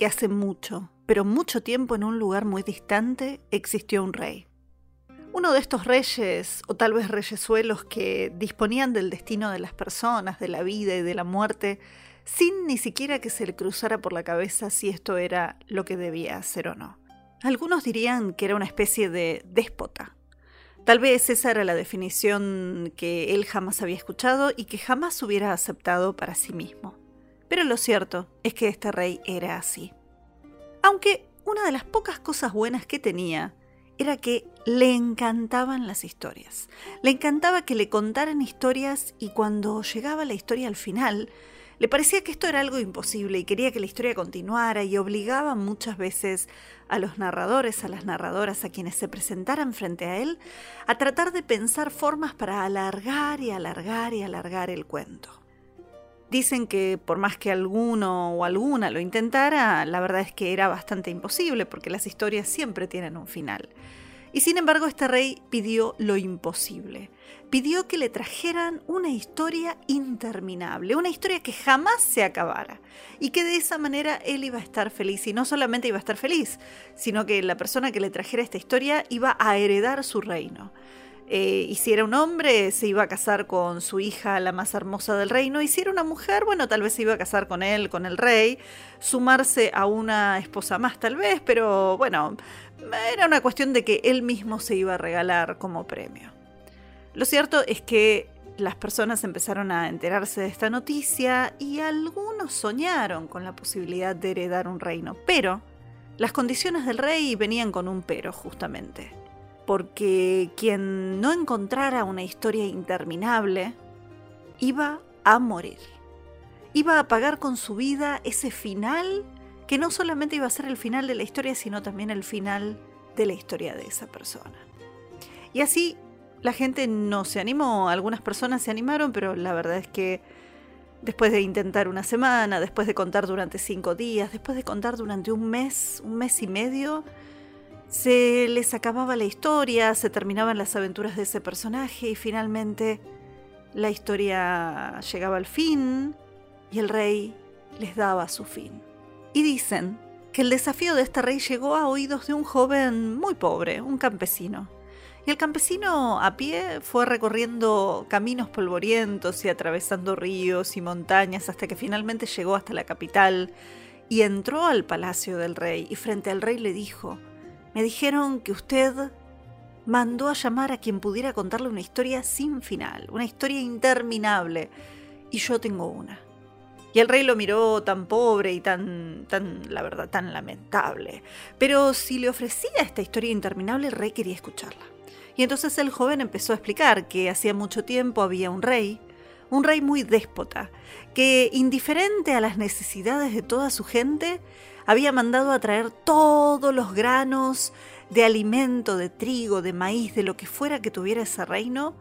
Que hace mucho, pero mucho tiempo en un lugar muy distante, existió un rey. Uno de estos reyes, o tal vez reyesuelos que disponían del destino de las personas, de la vida y de la muerte, sin ni siquiera que se le cruzara por la cabeza si esto era lo que debía hacer o no. Algunos dirían que era una especie de déspota. Tal vez esa era la definición que él jamás había escuchado y que jamás hubiera aceptado para sí mismo. Pero lo cierto es que este rey era así. Aunque una de las pocas cosas buenas que tenía era que le encantaban las historias. Le encantaba que le contaran historias y cuando llegaba la historia al final, le parecía que esto era algo imposible y quería que la historia continuara y obligaba muchas veces a los narradores, a las narradoras, a quienes se presentaran frente a él, a tratar de pensar formas para alargar y alargar y alargar el cuento. Dicen que por más que alguno o alguna lo intentara, la verdad es que era bastante imposible porque las historias siempre tienen un final. Y sin embargo este rey pidió lo imposible. Pidió que le trajeran una historia interminable, una historia que jamás se acabara y que de esa manera él iba a estar feliz. Y no solamente iba a estar feliz, sino que la persona que le trajera esta historia iba a heredar su reino. Eh, y si era un hombre, se iba a casar con su hija, la más hermosa del reino. Y si era una mujer, bueno, tal vez se iba a casar con él, con el rey, sumarse a una esposa más, tal vez, pero bueno, era una cuestión de que él mismo se iba a regalar como premio. Lo cierto es que las personas empezaron a enterarse de esta noticia y algunos soñaron con la posibilidad de heredar un reino, pero las condiciones del rey venían con un pero, justamente porque quien no encontrara una historia interminable iba a morir. Iba a pagar con su vida ese final que no solamente iba a ser el final de la historia, sino también el final de la historia de esa persona. Y así la gente no se animó, algunas personas se animaron, pero la verdad es que después de intentar una semana, después de contar durante cinco días, después de contar durante un mes, un mes y medio, se les acababa la historia, se terminaban las aventuras de ese personaje y finalmente la historia llegaba al fin y el rey les daba su fin. Y dicen que el desafío de este rey llegó a oídos de un joven muy pobre, un campesino. Y el campesino a pie fue recorriendo caminos polvorientos y atravesando ríos y montañas hasta que finalmente llegó hasta la capital y entró al palacio del rey y frente al rey le dijo, me dijeron que usted mandó a llamar a quien pudiera contarle una historia sin final, una historia interminable, y yo tengo una. Y el rey lo miró tan pobre y tan, tan, la verdad, tan lamentable. Pero si le ofrecía esta historia interminable, el rey quería escucharla. Y entonces el joven empezó a explicar que hacía mucho tiempo había un rey, un rey muy déspota, que indiferente a las necesidades de toda su gente, había mandado a traer todos los granos de alimento, de trigo, de maíz, de lo que fuera que tuviera ese reino,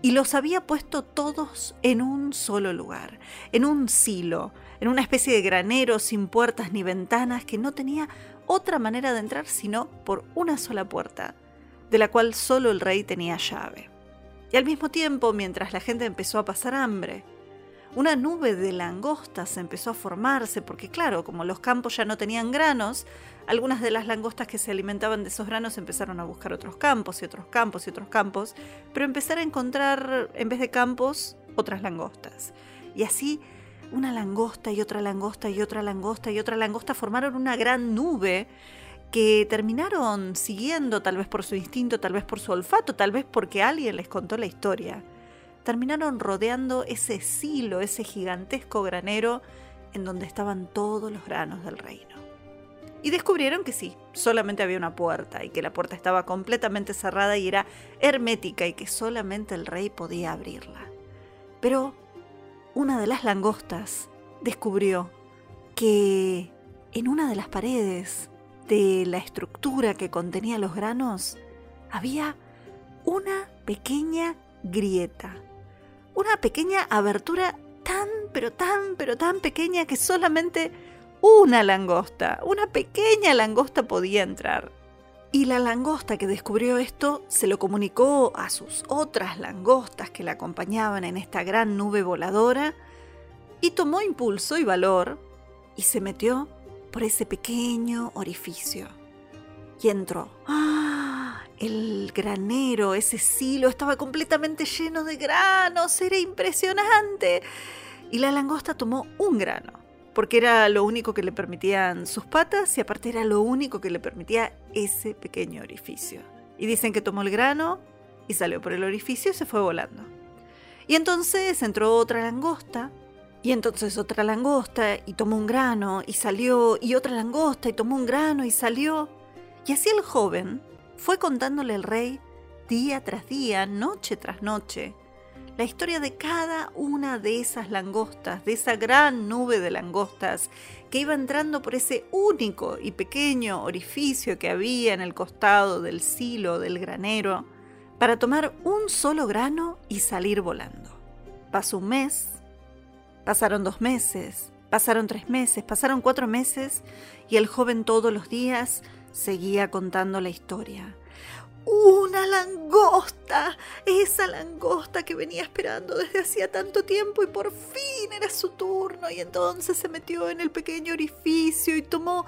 y los había puesto todos en un solo lugar, en un silo, en una especie de granero sin puertas ni ventanas que no tenía otra manera de entrar sino por una sola puerta, de la cual solo el rey tenía llave. Y al mismo tiempo, mientras la gente empezó a pasar hambre, una nube de langostas empezó a formarse, porque claro, como los campos ya no tenían granos, algunas de las langostas que se alimentaban de esos granos empezaron a buscar otros campos y otros campos y otros campos, pero empezaron a encontrar, en vez de campos, otras langostas. Y así, una langosta y otra langosta y otra langosta y otra langosta formaron una gran nube que terminaron siguiendo, tal vez por su instinto, tal vez por su olfato, tal vez porque alguien les contó la historia terminaron rodeando ese silo, ese gigantesco granero en donde estaban todos los granos del reino. Y descubrieron que sí, solamente había una puerta y que la puerta estaba completamente cerrada y era hermética y que solamente el rey podía abrirla. Pero una de las langostas descubrió que en una de las paredes de la estructura que contenía los granos había una pequeña grieta, una pequeña abertura tan, pero tan, pero tan pequeña que solamente una langosta, una pequeña langosta podía entrar. Y la langosta que descubrió esto se lo comunicó a sus otras langostas que la acompañaban en esta gran nube voladora y tomó impulso y valor y se metió por ese pequeño orificio. Y entró. ¡Ah! El granero, ese silo, estaba completamente lleno de granos, era impresionante. Y la langosta tomó un grano, porque era lo único que le permitían sus patas y aparte era lo único que le permitía ese pequeño orificio. Y dicen que tomó el grano y salió por el orificio y se fue volando. Y entonces entró otra langosta y entonces otra langosta y tomó un grano y salió, y otra langosta y tomó un grano y salió. Y así el joven fue contándole al rey día tras día, noche tras noche, la historia de cada una de esas langostas, de esa gran nube de langostas que iba entrando por ese único y pequeño orificio que había en el costado del silo del granero, para tomar un solo grano y salir volando. Pasó un mes, Pasaron dos meses, pasaron tres meses, pasaron cuatro meses y el joven todos los días seguía contando la historia. Una langosta, esa langosta que venía esperando desde hacía tanto tiempo y por fin era su turno y entonces se metió en el pequeño orificio y tomó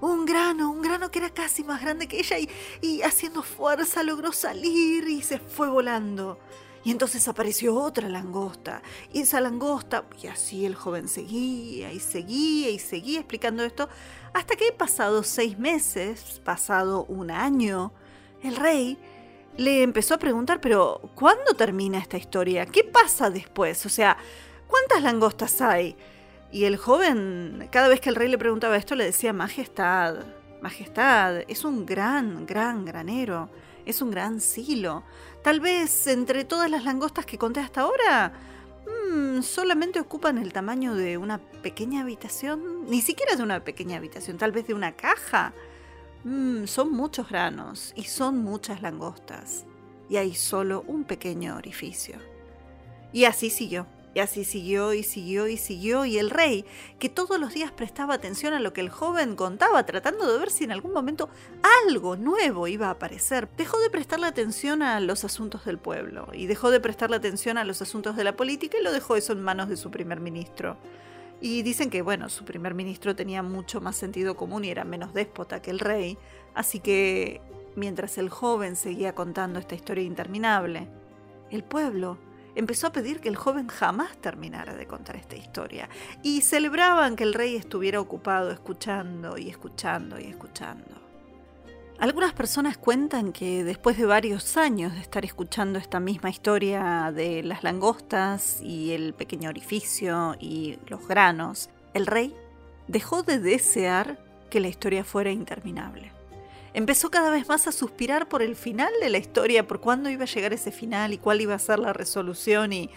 un grano, un grano que era casi más grande que ella y, y haciendo fuerza logró salir y se fue volando. Y entonces apareció otra langosta. Y esa langosta, y así el joven seguía y seguía y seguía explicando esto, hasta que pasado seis meses, pasado un año, el rey le empezó a preguntar, pero ¿cuándo termina esta historia? ¿Qué pasa después? O sea, ¿cuántas langostas hay? Y el joven, cada vez que el rey le preguntaba esto, le decía, Majestad, Majestad, es un gran, gran granero, es un gran silo. Tal vez entre todas las langostas que conté hasta ahora, mm, solamente ocupan el tamaño de una pequeña habitación, ni siquiera de una pequeña habitación, tal vez de una caja. Mm, son muchos granos y son muchas langostas, y hay solo un pequeño orificio. Y así siguió. Y así siguió y siguió y siguió, y el rey, que todos los días prestaba atención a lo que el joven contaba, tratando de ver si en algún momento algo nuevo iba a aparecer, dejó de prestarle atención a los asuntos del pueblo, y dejó de prestarle atención a los asuntos de la política, y lo dejó eso en manos de su primer ministro. Y dicen que, bueno, su primer ministro tenía mucho más sentido común y era menos déspota que el rey, así que, mientras el joven seguía contando esta historia interminable, el pueblo empezó a pedir que el joven jamás terminara de contar esta historia y celebraban que el rey estuviera ocupado escuchando y escuchando y escuchando. Algunas personas cuentan que después de varios años de estar escuchando esta misma historia de las langostas y el pequeño orificio y los granos, el rey dejó de desear que la historia fuera interminable empezó cada vez más a suspirar por el final de la historia, por cuándo iba a llegar ese final y cuál iba a ser la resolución y,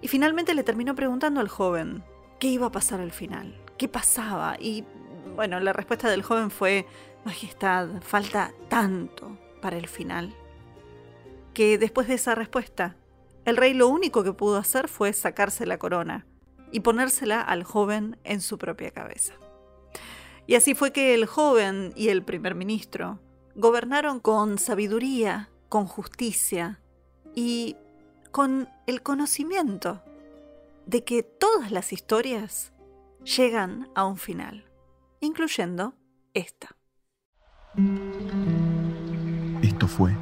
y finalmente le terminó preguntando al joven qué iba a pasar al final, qué pasaba y bueno, la respuesta del joven fue, Majestad, falta tanto para el final, que después de esa respuesta, el rey lo único que pudo hacer fue sacarse la corona y ponérsela al joven en su propia cabeza. Y así fue que el joven y el primer ministro gobernaron con sabiduría, con justicia y con el conocimiento de que todas las historias llegan a un final, incluyendo esta. Esto fue